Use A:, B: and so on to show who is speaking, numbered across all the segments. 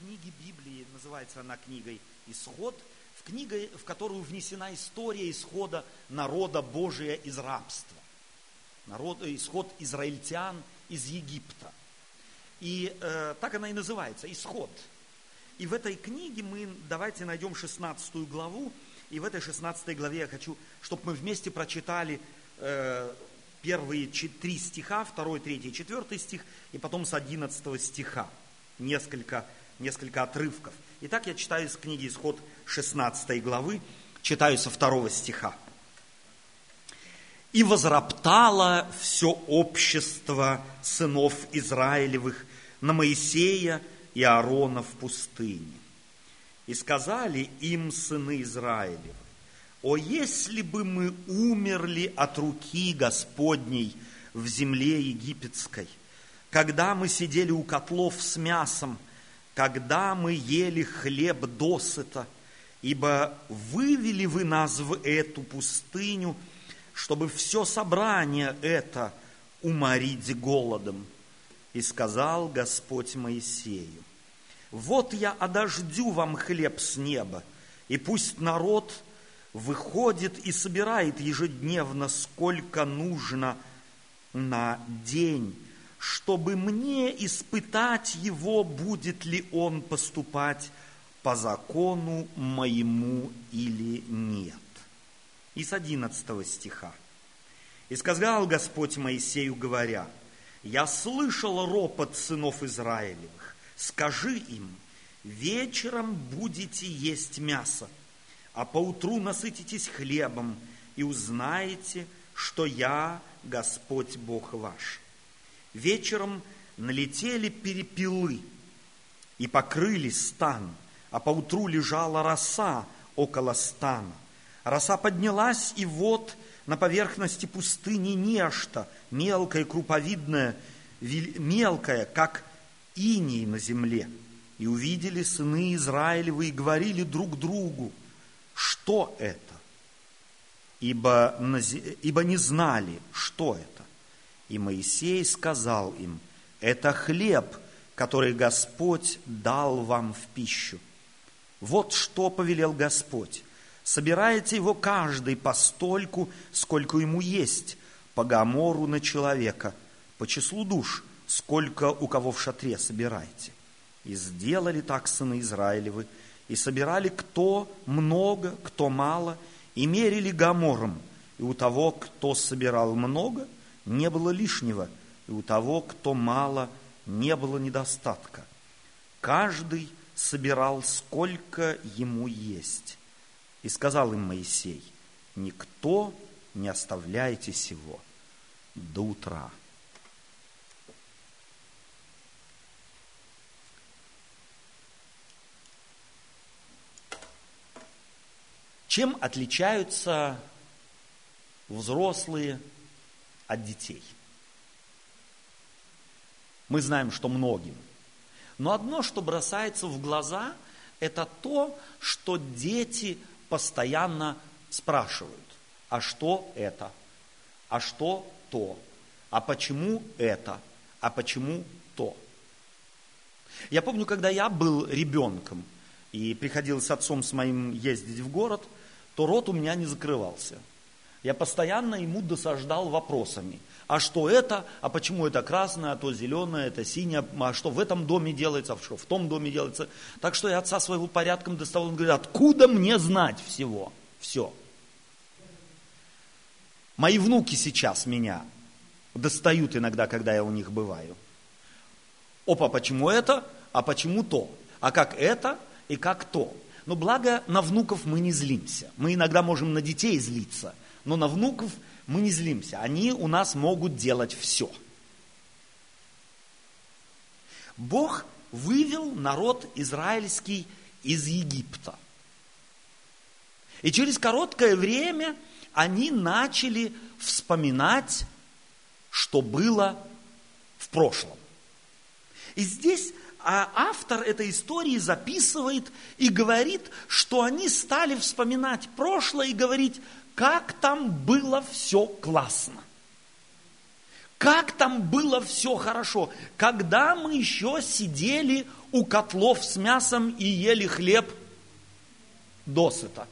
A: книги Библии, называется она книгой «Исход», в книге, в которую внесена история исхода народа Божия из рабства. Народ, исход израильтян из Египта. И э, так она и называется, исход. И в этой книге мы, давайте найдем 16 главу, и в этой 16 главе я хочу, чтобы мы вместе прочитали э, первые три стиха, второй, третий, четвертый стих, и потом с 11 стиха несколько, несколько отрывков. Итак, я читаю из книги Исход 16 главы, читаю со второго стиха. «И возроптало все общество сынов Израилевых на Моисея и Аарона в пустыне. И сказали им сыны Израилевы, «О, если бы мы умерли от руки Господней в земле египетской, когда мы сидели у котлов с мясом, когда мы ели хлеб досыта, ибо вывели вы нас в эту пустыню, чтобы все собрание это уморить голодом. И сказал Господь Моисею, вот я одождю вам хлеб с неба, и пусть народ выходит и собирает ежедневно, сколько нужно на день, чтобы мне испытать его, будет ли он поступать по закону моему или нет. И с 11 стиха. «И сказал Господь Моисею, говоря, «Я слышал ропот сынов Израилевых. Скажи им, вечером будете есть мясо, а поутру насытитесь хлебом, и узнаете, что я Господь Бог ваш». Вечером налетели перепелы и покрыли стан, а поутру лежала роса около стана. Роса поднялась, и вот на поверхности пустыни нечто, мелкое, круповидное, мелкое, как иней на земле. И увидели сыны Израилевы и говорили друг другу, что это? Ибо, ибо не знали, что это. И Моисей сказал им, это хлеб, который Господь дал вам в пищу. Вот что повелел Господь. Собирайте его каждый постольку, сколько ему есть, по гамору на человека, по числу душ, сколько у кого в шатре собирайте. И сделали так сыны Израилевы, и собирали кто много, кто мало, и мерили гамором, и у того, кто собирал много – не было лишнего, и у того, кто мало, не было недостатка. Каждый собирал, сколько ему есть. И сказал им Моисей, никто не оставляйте сего до утра. Чем отличаются взрослые от детей. Мы знаем, что многим. Но одно, что бросается в глаза, это то, что дети постоянно спрашивают, а что это? А что то? А почему это? А почему то? Я помню, когда я был ребенком и приходилось с отцом с моим ездить в город, то рот у меня не закрывался – я постоянно ему досаждал вопросами. А что это? А почему это красное, а то зеленое, это синее? А что в этом доме делается, а что в том доме делается? Так что я отца своего порядком доставал. Он говорит, откуда мне знать всего? Все. Мои внуки сейчас меня достают иногда, когда я у них бываю. Опа, почему это? А почему то? А как это и как то? Но благо на внуков мы не злимся. Мы иногда можем на детей злиться – но на внуков мы не злимся. Они у нас могут делать все. Бог вывел народ израильский из Египта. И через короткое время они начали вспоминать, что было в прошлом. И здесь а автор этой истории записывает и говорит, что они стали вспоминать прошлое и говорить, как там было все классно. Как там было все хорошо, когда мы еще сидели у котлов с мясом и ели хлеб досыта.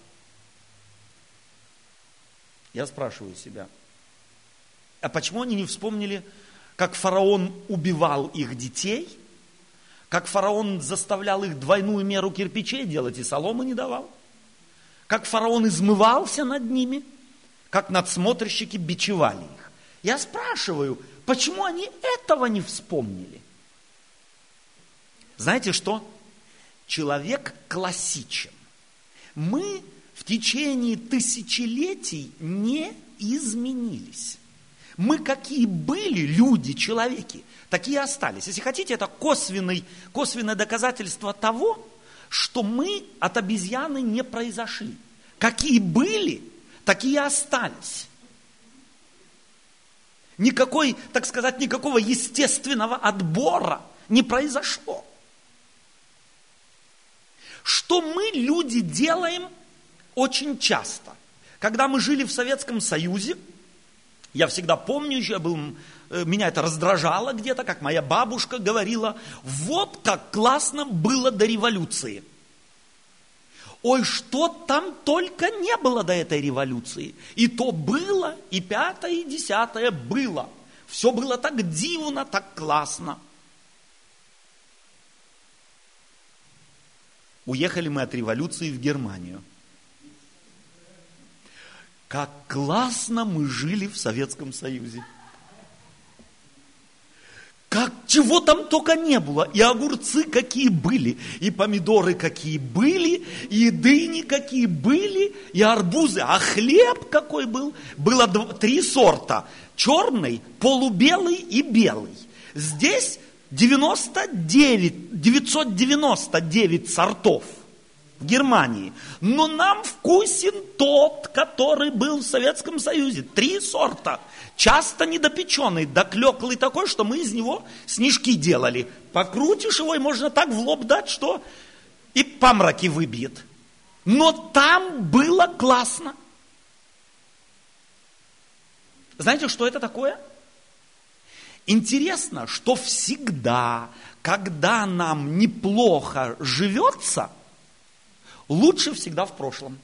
A: Я спрашиваю себя, а почему они не вспомнили, как фараон убивал их детей, как фараон заставлял их двойную меру кирпичей делать и соломы не давал, как фараон измывался над ними, как надсмотрщики бичевали их. Я спрашиваю, почему они этого не вспомнили? Знаете что? Человек классичен. Мы в течение тысячелетий не изменились. Мы какие были люди, человеки, такие остались. Если хотите, это косвенный, косвенное доказательство того, что мы от обезьяны не произошли. Какие были, такие остались. Никакой, так сказать, никакого естественного отбора не произошло. Что мы, люди, делаем очень часто. Когда мы жили в Советском Союзе, я всегда помню, я был, меня это раздражало где-то, как моя бабушка говорила, вот как классно было до революции. Ой, что там только не было до этой революции. И то было, и пятое, и десятое было. Все было так дивно, так классно. Уехали мы от революции в Германию – как классно мы жили в Советском Союзе. Как, чего там только не было. И огурцы какие были, и помидоры какие были, и дыни какие были, и арбузы. А хлеб какой был? Было три сорта. Черный, полубелый и белый. Здесь 99, 999 сортов в Германии. Но нам вкусен тот, который был в Советском Союзе. Три сорта. Часто недопеченный, доклеклый такой, что мы из него снежки делали. Покрутишь его, и можно так в лоб дать, что и памраки выбьет. Но там было классно. Знаете, что это такое? Интересно, что всегда, когда нам неплохо живется – лучше всегда в прошлом.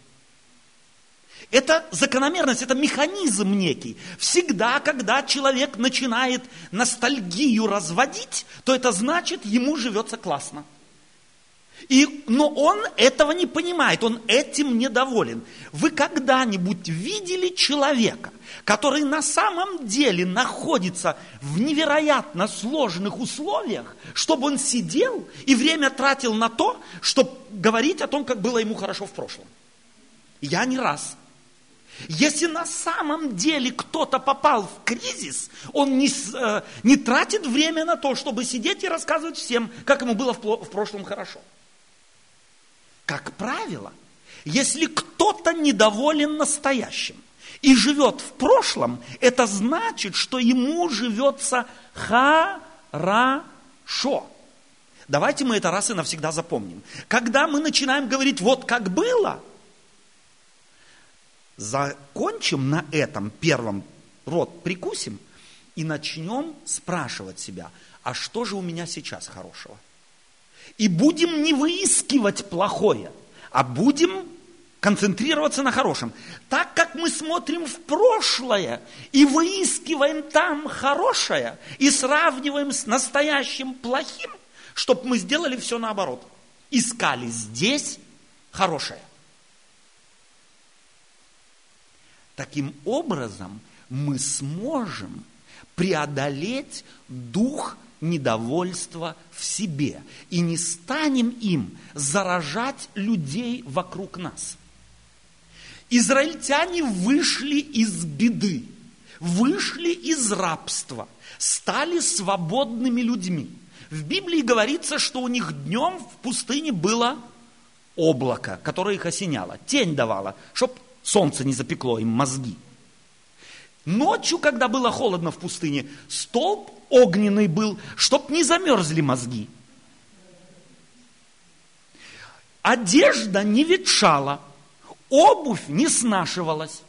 A: Это закономерность, это механизм некий. Всегда, когда человек начинает ностальгию разводить, то это значит, ему живется классно. И, но он этого не понимает, он этим недоволен. Вы когда-нибудь видели человека, который на самом деле находится в невероятно сложных условиях, чтобы он сидел и время тратил на то, чтобы говорить о том, как было ему хорошо в прошлом? Я не раз. Если на самом деле кто-то попал в кризис, он не, э, не тратит время на то, чтобы сидеть и рассказывать всем, как ему было в, в прошлом хорошо. Как правило, если кто-то недоволен настоящим и живет в прошлом, это значит, что ему живется хорошо. Давайте мы это раз и навсегда запомним. Когда мы начинаем говорить вот как было, закончим на этом первом рот, прикусим и начнем спрашивать себя, а что же у меня сейчас хорошего? И будем не выискивать плохое, а будем концентрироваться на хорошем. Так как мы смотрим в прошлое и выискиваем там хорошее и сравниваем с настоящим плохим, чтобы мы сделали все наоборот. Искали здесь хорошее. Таким образом мы сможем преодолеть дух недовольство в себе и не станем им заражать людей вокруг нас. Израильтяне вышли из беды, вышли из рабства, стали свободными людьми. В Библии говорится, что у них днем в пустыне было облако, которое их осеняло, тень давала, чтобы солнце не запекло им мозги. Ночью, когда было холодно в пустыне, столб огненный был, чтоб не замерзли мозги. Одежда не ветшала, обувь не снашивалась.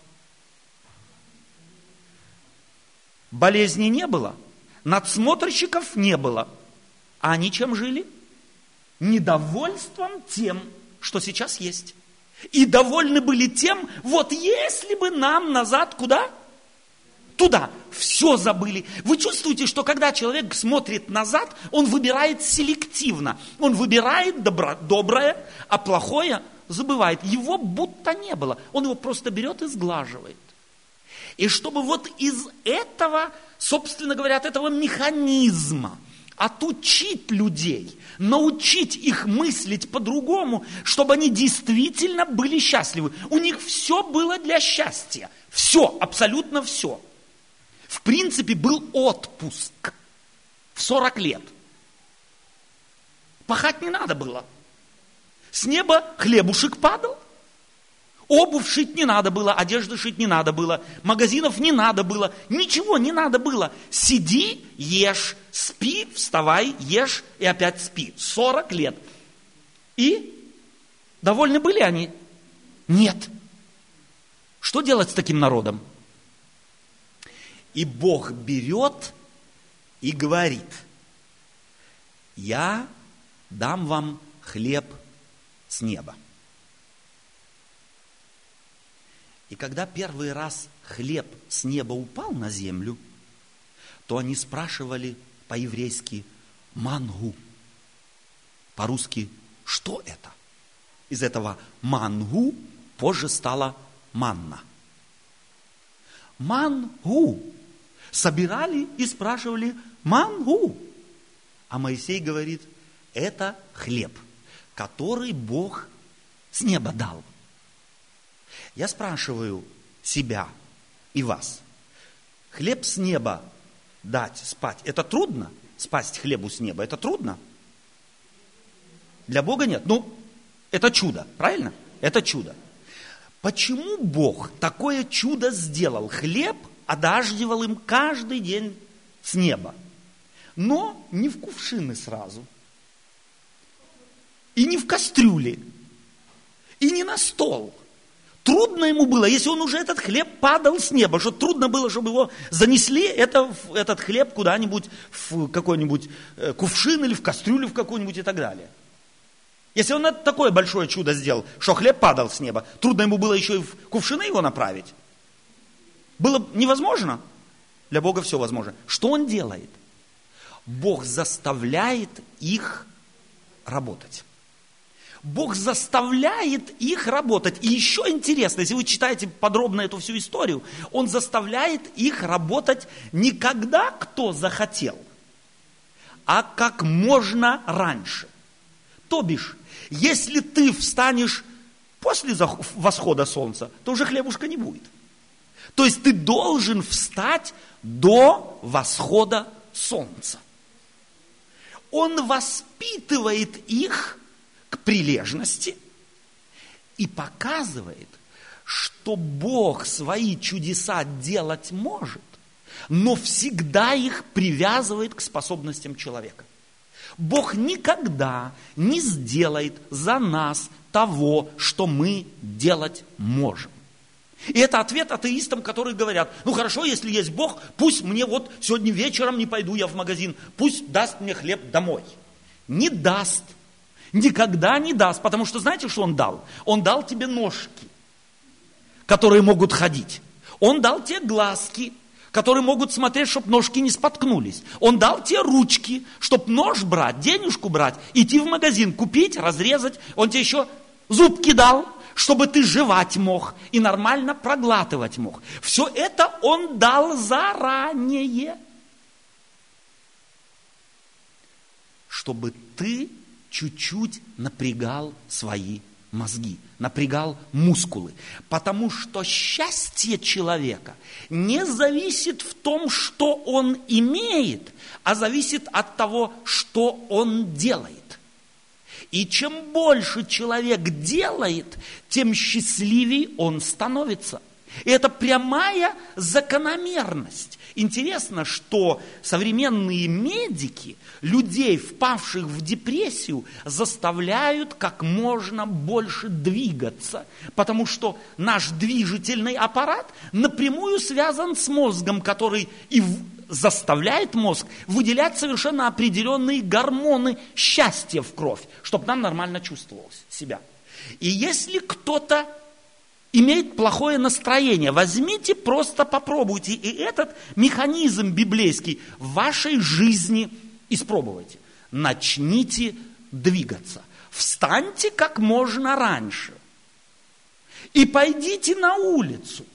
A: болезни не было, надсмотрщиков не было. А они чем жили? Недовольством тем, что сейчас есть. И довольны были тем, вот если бы нам назад куда? Туда. Все забыли. Вы чувствуете, что когда человек смотрит назад, он выбирает селективно. Он выбирает добро, доброе, а плохое забывает. Его будто не было. Он его просто берет и сглаживает. И чтобы вот из этого, собственно говоря, от этого механизма отучить людей, научить их мыслить по-другому, чтобы они действительно были счастливы. У них все было для счастья. Все, абсолютно все. В принципе, был отпуск в 40 лет. Пахать не надо было. С неба хлебушек падал. Обувь шить не надо было, одежды шить не надо было, магазинов не надо было, ничего не надо было. Сиди, ешь, спи, вставай, ешь и опять спи. 40 лет. И довольны были они? Нет. Что делать с таким народом? И Бог берет и говорит, я дам вам хлеб с неба. И когда первый раз хлеб с неба упал на землю, то они спрашивали по-еврейски «мангу». По-русски «что это?» Из этого «мангу» позже стало «манна». «Мангу» собирали и спрашивали «мангу». А Моисей говорит, это хлеб, который Бог с неба дал – я спрашиваю себя и вас. Хлеб с неба дать, спать, это трудно? Спасть хлебу с неба, это трудно? Для Бога нет. Ну, это чудо, правильно? Это чудо. Почему Бог такое чудо сделал? Хлеб одаждивал им каждый день с неба. Но не в кувшины сразу. И не в кастрюле. И не на стол – Трудно ему было, если он уже этот хлеб падал с неба, что трудно было, чтобы его занесли это, этот хлеб куда-нибудь в какой-нибудь э, кувшин или в кастрюлю в какую-нибудь и так далее. Если он такое большое чудо сделал, что хлеб падал с неба, трудно ему было еще и в кувшины его направить. Было невозможно. Для Бога все возможно. Что он делает? Бог заставляет их работать. Бог заставляет их работать. И еще интересно, если вы читаете подробно эту всю историю, Он заставляет их работать не когда кто захотел, а как можно раньше. То бишь, если ты встанешь после восхода солнца, то уже хлебушка не будет. То есть ты должен встать до восхода солнца. Он воспитывает их к прилежности и показывает, что Бог свои чудеса делать может, но всегда их привязывает к способностям человека. Бог никогда не сделает за нас того, что мы делать можем. И это ответ атеистам, которые говорят, ну хорошо, если есть Бог, пусть мне вот сегодня вечером не пойду я в магазин, пусть даст мне хлеб домой. Не даст, никогда не даст, потому что знаете, что Он дал? Он дал тебе ножки, которые могут ходить. Он дал тебе глазки, которые могут смотреть, чтобы ножки не споткнулись. Он дал тебе ручки, чтобы нож брать, денежку брать, идти в магазин, купить, разрезать. Он тебе еще зубки дал, чтобы ты жевать мог и нормально проглатывать мог. Все это он дал заранее. Чтобы ты чуть-чуть напрягал свои мозги, напрягал мускулы. Потому что счастье человека не зависит в том, что он имеет, а зависит от того, что он делает. И чем больше человек делает, тем счастливее он становится. И это прямая закономерность. Интересно, что современные медики людей, впавших в депрессию, заставляют как можно больше двигаться, потому что наш движительный аппарат напрямую связан с мозгом, который и заставляет мозг выделять совершенно определенные гормоны счастья в кровь, чтобы нам нормально чувствовалось себя. И если кто-то имеет плохое настроение, возьмите, просто попробуйте. И этот механизм библейский в вашей жизни испробуйте. Начните двигаться. Встаньте как можно раньше. И пойдите на улицу.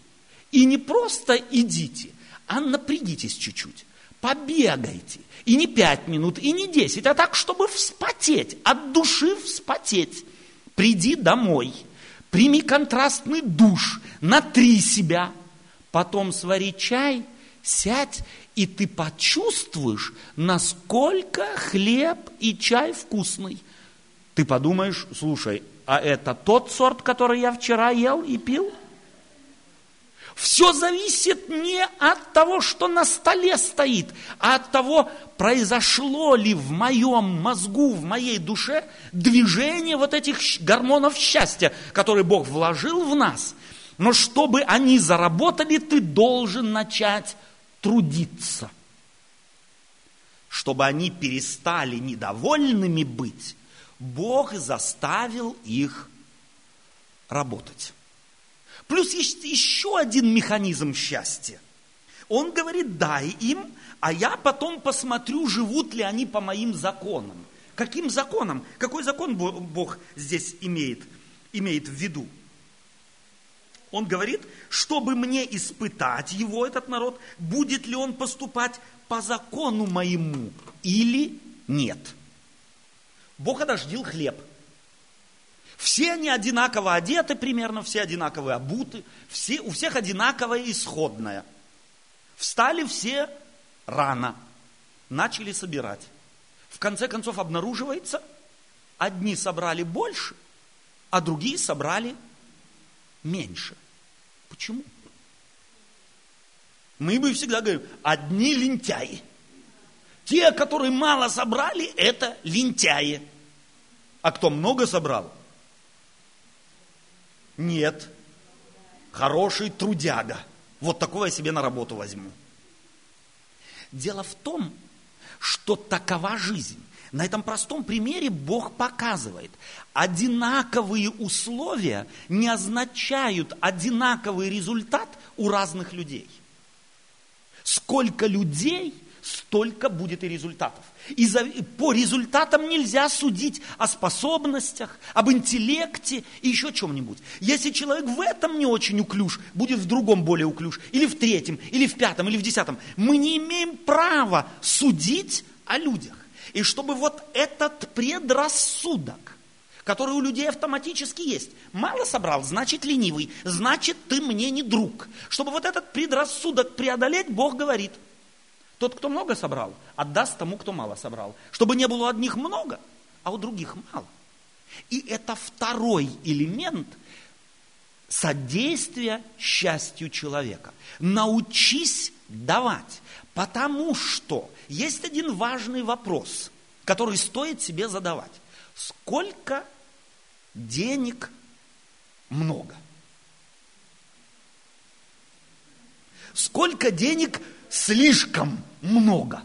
A: И не просто идите, а напрягитесь чуть-чуть. Побегайте. И не пять минут, и не десять, а так, чтобы вспотеть, от души вспотеть. Приди домой – прими контрастный душ, натри себя, потом свари чай, сядь, и ты почувствуешь, насколько хлеб и чай вкусный. Ты подумаешь, слушай, а это тот сорт, который я вчера ел и пил? Все зависит не от того, что на столе стоит, а от того, произошло ли в моем мозгу, в моей душе движение вот этих гормонов счастья, которые Бог вложил в нас. Но чтобы они заработали, ты должен начать трудиться. Чтобы они перестали недовольными быть, Бог заставил их работать. Плюс есть еще один механизм счастья. Он говорит, дай им, а я потом посмотрю, живут ли они по моим законам. Каким законам? Какой закон Бог здесь имеет, имеет в виду? Он говорит, чтобы мне испытать его, этот народ, будет ли он поступать по закону моему или нет. Бог одождил хлеб – все они одинаково одеты примерно, все одинаково обуты, все, у всех одинаковое исходное. Встали все рано, начали собирать. В конце концов обнаруживается, одни собрали больше, а другие собрали меньше. Почему? Мы бы всегда говорим, одни лентяи. Те, которые мало собрали, это лентяи. А кто много собрал, нет. Хороший трудяга. Вот такого я себе на работу возьму. Дело в том, что такова жизнь. На этом простом примере Бог показывает, одинаковые условия не означают одинаковый результат у разных людей. Сколько людей – столько будет и результатов. И за, по результатам нельзя судить о способностях, об интеллекте и еще чем-нибудь. Если человек в этом не очень уклюж, будет в другом более уклюж, или в третьем, или в пятом, или в десятом, мы не имеем права судить о людях. И чтобы вот этот предрассудок, который у людей автоматически есть. Мало собрал, значит ленивый, значит ты мне не друг. Чтобы вот этот предрассудок преодолеть, Бог говорит – тот, кто много собрал, отдаст тому, кто мало собрал. Чтобы не было у одних много, а у других мало. И это второй элемент содействия счастью человека. Научись давать. Потому что есть один важный вопрос, который стоит себе задавать. Сколько денег много? Сколько денег слишком много.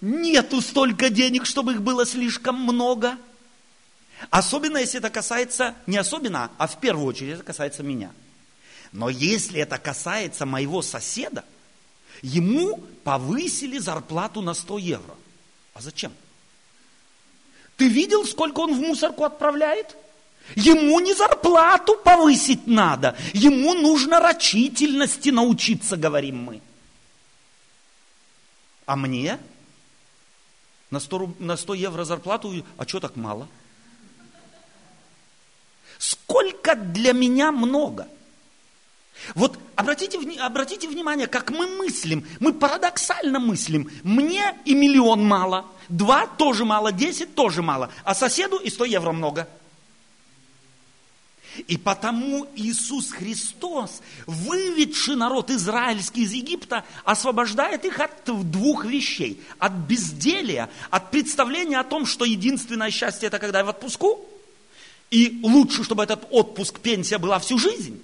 A: Нету столько денег, чтобы их было слишком много. Особенно, если это касается, не особенно, а в первую очередь это касается меня. Но если это касается моего соседа, ему повысили зарплату на 100 евро. А зачем? Ты видел, сколько он в мусорку отправляет? Ему не зарплату повысить надо, ему нужно рачительности научиться, говорим мы. А мне на 100, на 100 евро зарплату, а что так мало? Сколько для меня много? Вот обратите, обратите внимание, как мы мыслим. Мы парадоксально мыслим. Мне и миллион мало, два тоже мало, десять тоже мало, а соседу и 100 евро много – И потому Иисус Христос, выведший народ израильский из Египта, освобождает их от двух вещей. От безделия, от представления о том, что единственное счастье это когда я в отпуску, и лучше, чтобы этот отпуск, пенсия была всю жизнь.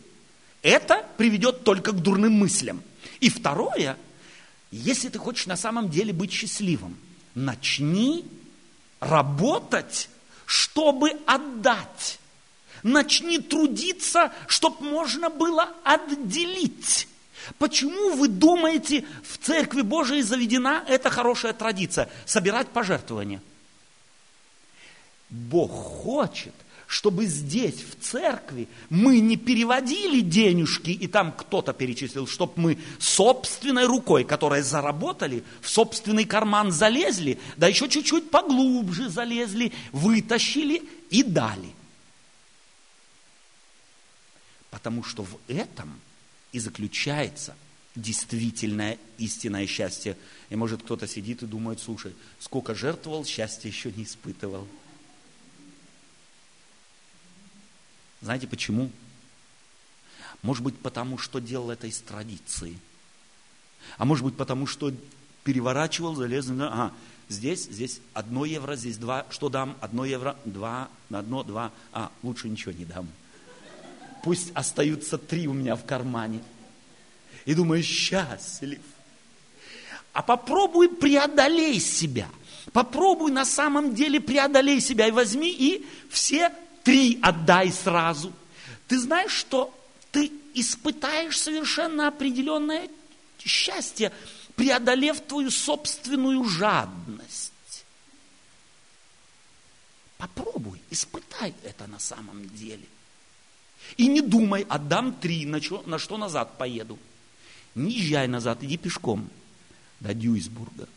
A: Это приведет только к дурным мыслям. И второе, если ты хочешь на самом деле быть счастливым, начни работать, чтобы отдать начни трудиться, чтобы можно было отделить. Почему вы думаете, в Церкви Божией заведена эта хорошая традиция – собирать пожертвования? Бог хочет, чтобы здесь, в церкви, мы не переводили денежки, и там кто-то перечислил, чтобы мы собственной рукой, которой заработали, в собственный карман залезли, да еще чуть-чуть поглубже залезли, вытащили и дали. Потому что в этом и заключается действительное истинное счастье. И может кто-то сидит и думает, слушай, сколько жертвовал, счастья еще не испытывал. Знаете почему? Может быть, потому что делал это из традиции. А может быть, потому что переворачивал, залез на... Ага, здесь, здесь одно евро, здесь два. Что дам? Одно евро, два, на одно, два. А, лучше ничего не дам пусть остаются три у меня в кармане. И думаю, счастлив. А попробуй преодолей себя. Попробуй на самом деле преодолей себя и возьми и все три отдай сразу. Ты знаешь, что ты испытаешь совершенно определенное счастье, преодолев твою собственную жадность. Попробуй, испытай это на самом деле. И не думай, отдам три, на что, на что назад поеду. Не езжай назад, иди пешком до Дюйсбурга.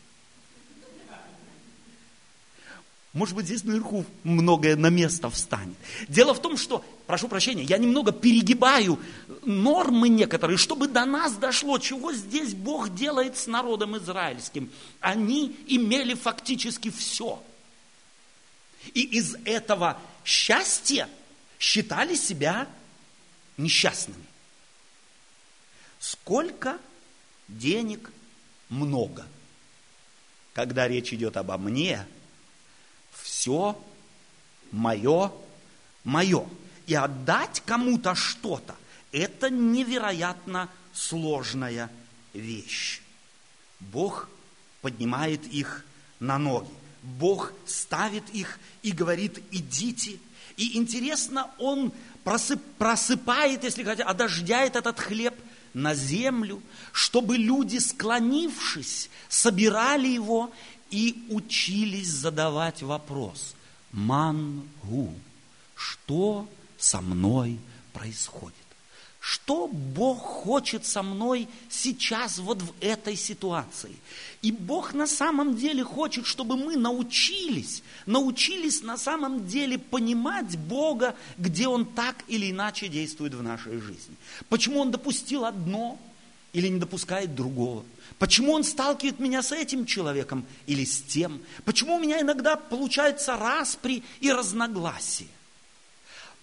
A: Может быть, здесь наверху многое на место встанет. Дело в том, что, прошу прощения, я немного перегибаю нормы некоторые, чтобы до нас дошло, чего здесь Бог делает с народом израильским. Они имели фактически все. И из этого счастья считали себя несчастными. Сколько денег много. Когда речь идет обо мне, все мое, мое. И отдать кому-то что-то, это невероятно сложная вещь. Бог поднимает их на ноги. Бог ставит их и говорит, идите. И интересно, Он просып, просыпает, если хотите, одождяет этот хлеб на землю, чтобы люди, склонившись, собирали его и учились задавать вопрос. Мангу, что со мной происходит? Что Бог хочет со мной сейчас вот в этой ситуации? И Бог на самом деле хочет, чтобы мы научились, научились на самом деле понимать Бога, где Он так или иначе действует в нашей жизни. Почему Он допустил одно или не допускает другого? Почему Он сталкивает меня с этим человеком или с тем? Почему у меня иногда получается распри и разногласия?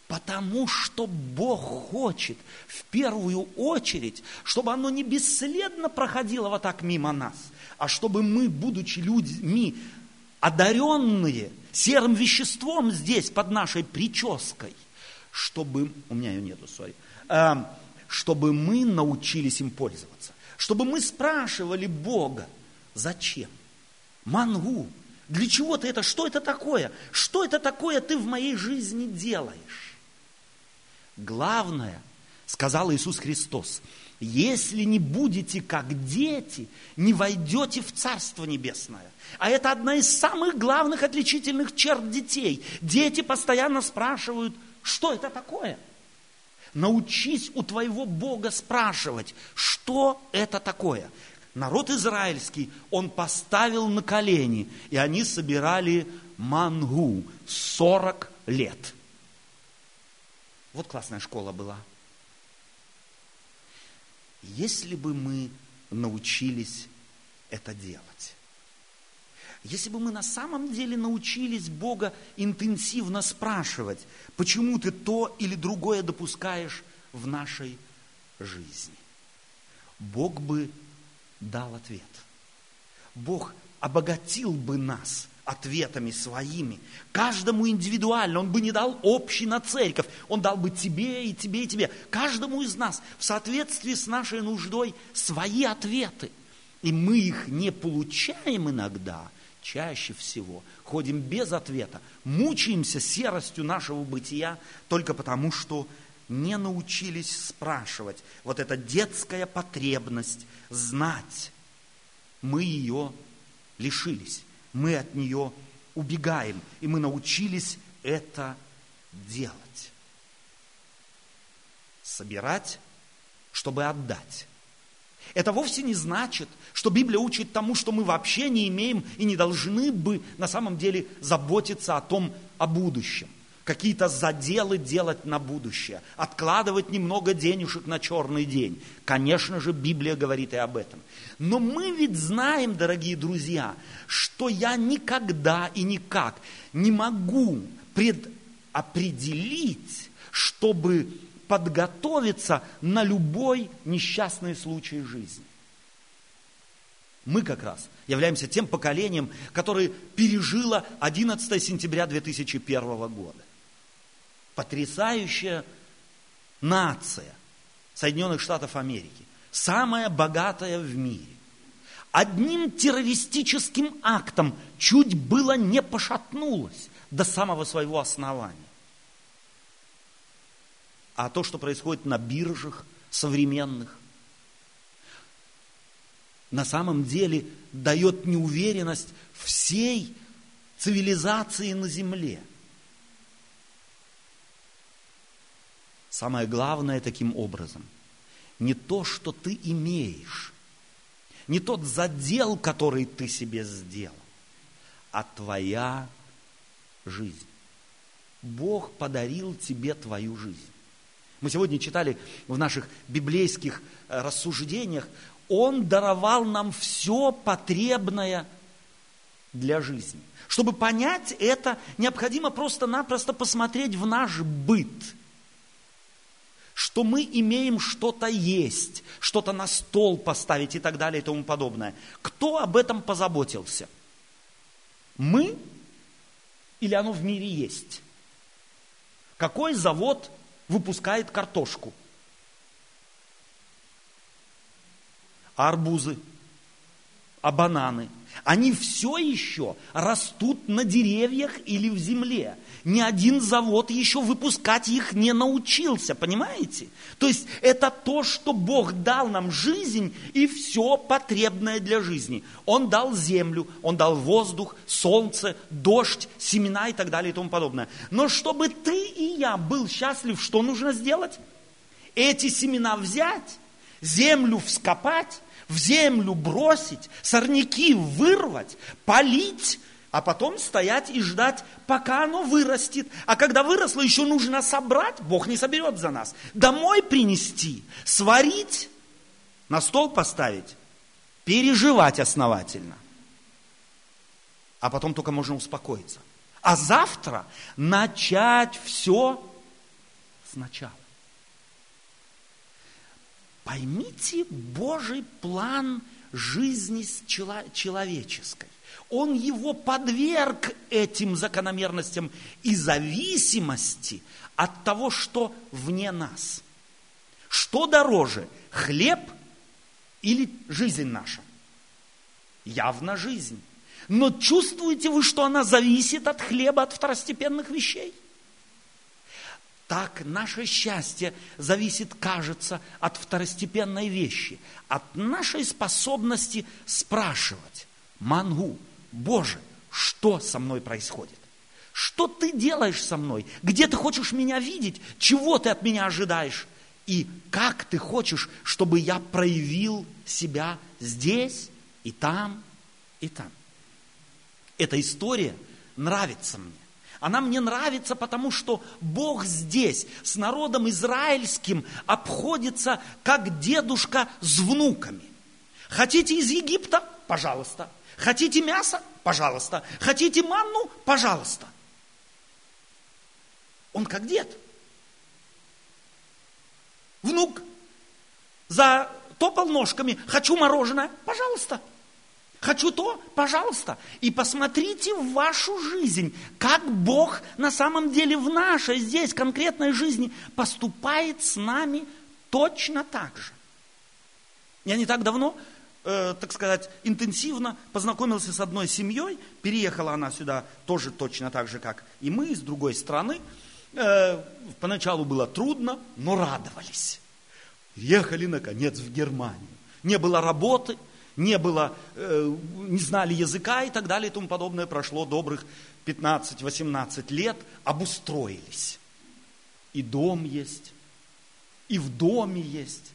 A: Потому что Бог хочет в первую очередь, чтобы оно не бесследно проходило вот так мимо нас, а чтобы мы, будучи людьми, одаренные серым веществом здесь, под нашей прической, чтобы, у меня ее нету, сори, э, чтобы мы научились им пользоваться, чтобы мы спрашивали Бога, зачем? Мангу, для чего ты это, что это такое? Что это такое ты в моей жизни делаешь? Главное, сказал Иисус Христос, если не будете как дети, не войдете в Царство Небесное. А это одна из самых главных отличительных черт детей. Дети постоянно спрашивают, что это такое? Научись у твоего Бога спрашивать, что это такое. Народ израильский, он поставил на колени, и они собирали мангу 40 лет – вот классная школа была. Если бы мы научились это делать. Если бы мы на самом деле научились Бога интенсивно спрашивать, почему ты то или другое допускаешь в нашей жизни, Бог бы дал ответ. Бог обогатил бы нас ответами своими, каждому индивидуально. Он бы не дал общий на церковь, он дал бы тебе и тебе и тебе, каждому из нас в соответствии с нашей нуждой свои ответы. И мы их не получаем иногда, чаще всего ходим без ответа, мучаемся серостью нашего бытия только потому, что не научились спрашивать. Вот эта детская потребность знать, мы ее лишились мы от нее убегаем, и мы научились это делать. Собирать, чтобы отдать. Это вовсе не значит, что Библия учит тому, что мы вообще не имеем и не должны бы на самом деле заботиться о том, о будущем какие-то заделы делать на будущее, откладывать немного денежек на черный день. Конечно же, Библия говорит и об этом. Но мы ведь знаем, дорогие друзья, что я никогда и никак не могу предопределить, чтобы подготовиться на любой несчастный случай жизни. Мы как раз являемся тем поколением, которое пережило 11 сентября 2001 года потрясающая нация Соединенных Штатов Америки, самая богатая в мире. Одним террористическим актом чуть было не пошатнулась до самого своего основания. А то, что происходит на биржах современных, на самом деле дает неуверенность всей цивилизации на Земле – Самое главное таким образом, не то, что ты имеешь, не тот задел, который ты себе сделал, а твоя жизнь. Бог подарил тебе твою жизнь. Мы сегодня читали в наших библейских э, рассуждениях, Он даровал нам все потребное для жизни. Чтобы понять это, необходимо просто-напросто посмотреть в наш быт – что мы имеем что-то есть, что-то на стол поставить и так далее и тому подобное. Кто об этом позаботился? Мы или оно в мире есть? Какой завод выпускает картошку? А арбузы? А бананы? Они все еще растут на деревьях или в земле ни один завод еще выпускать их не научился, понимаете? То есть это то, что Бог дал нам жизнь и все потребное для жизни. Он дал землю, Он дал воздух, солнце, дождь, семена и так далее и тому подобное. Но чтобы ты и я был счастлив, что нужно сделать? Эти семена взять, землю вскопать, в землю бросить, сорняки вырвать, полить, а потом стоять и ждать, пока оно вырастет. А когда выросло, еще нужно собрать, Бог не соберет за нас. Домой принести, сварить, на стол поставить, переживать основательно. А потом только можно успокоиться. А завтра начать все сначала. Поймите Божий план жизни человеческой. Он его подверг этим закономерностям и зависимости от того, что вне нас. Что дороже, хлеб или жизнь наша? Явно жизнь. Но чувствуете вы, что она зависит от хлеба, от второстепенных вещей? Так наше счастье зависит, кажется, от второстепенной вещи, от нашей способности спрашивать. Мангу, Боже, что со мной происходит? Что ты делаешь со мной? Где ты хочешь меня видеть? Чего ты от меня ожидаешь? И как ты хочешь, чтобы я проявил себя здесь и там и там? Эта история нравится мне. Она мне нравится, потому что Бог здесь с народом израильским обходится как дедушка с внуками. Хотите из Египта? Пожалуйста. Хотите мясо? Пожалуйста. Хотите манну? Пожалуйста. Он как дед. Внук затопал ножками. Хочу мороженое? Пожалуйста. Хочу то? Пожалуйста. И посмотрите в вашу жизнь, как Бог на самом деле в нашей здесь конкретной жизни поступает с нами точно так же. Я не так давно, э, так сказать, интенсивно познакомился с одной семьей. Переехала она сюда тоже точно так же, как и мы, из другой страны. Э, поначалу было трудно, но радовались. Ехали, наконец, в Германию. Не было работы – не было, э, не знали языка и так далее и тому подобное. Прошло добрых 15-18 лет, обустроились. И дом есть, и в доме есть,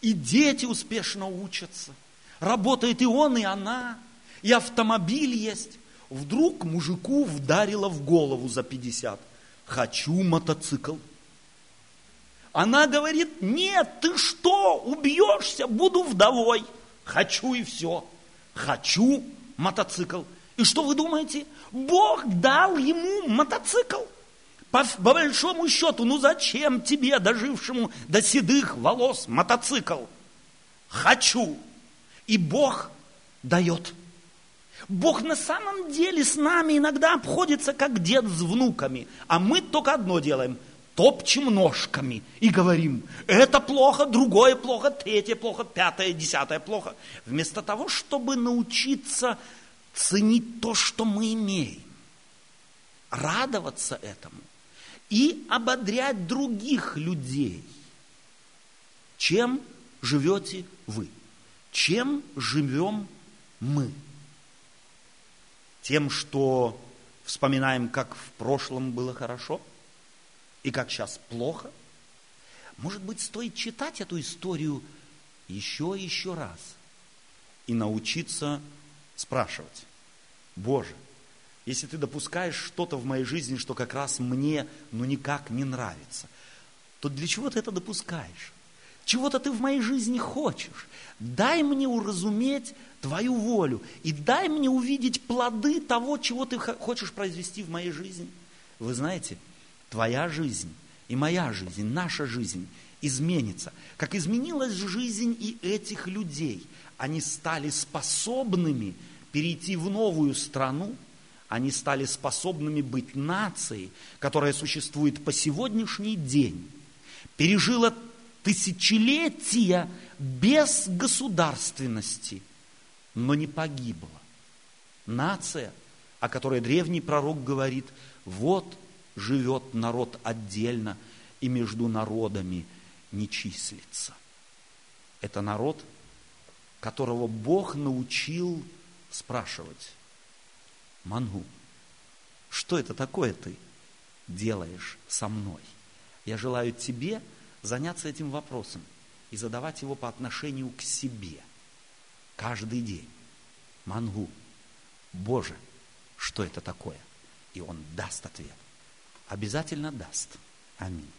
A: и дети успешно учатся. Работает и он, и она, и автомобиль есть. Вдруг мужику вдарило в голову за 50. Хочу мотоцикл. Она говорит, нет, ты что, убьешься, буду вдовой. Хочу и все. Хочу мотоцикл. И что вы думаете? Бог дал ему мотоцикл. По, по большому счету, ну зачем тебе, дожившему до седых волос, мотоцикл? Хочу. И Бог дает. Бог на самом деле с нами иногда обходится, как дед с внуками. А мы только одно делаем – топчем ножками и говорим, это плохо, другое плохо, третье плохо, пятое, десятое плохо. Вместо того, чтобы научиться ценить то, что мы имеем, радоваться этому и ободрять других людей. Чем живете вы? Чем живем мы? Тем, что вспоминаем, как в прошлом было хорошо – и как сейчас плохо. Может быть, стоит читать эту историю еще и еще раз и научиться спрашивать, Боже, если ты допускаешь что-то в моей жизни, что как раз мне, ну, никак не нравится, то для чего ты это допускаешь? Чего-то ты в моей жизни хочешь. Дай мне уразуметь твою волю и дай мне увидеть плоды того, чего ты хочешь произвести в моей жизни. Вы знаете, твоя жизнь и моя жизнь, наша жизнь изменится. Как изменилась жизнь и этих людей. Они стали способными перейти в новую страну, они стали способными быть нацией, которая существует по сегодняшний день, пережила тысячелетия без государственности, но не погибла. Нация, о которой древний пророк говорит, вот живет народ отдельно и между народами не числится. Это народ, которого Бог научил спрашивать, Мангу, что это такое ты делаешь со мной? Я желаю тебе заняться этим вопросом и задавать его по отношению к себе каждый день. Мангу, Боже, что это такое? И он даст ответ обязательно даст. Аминь.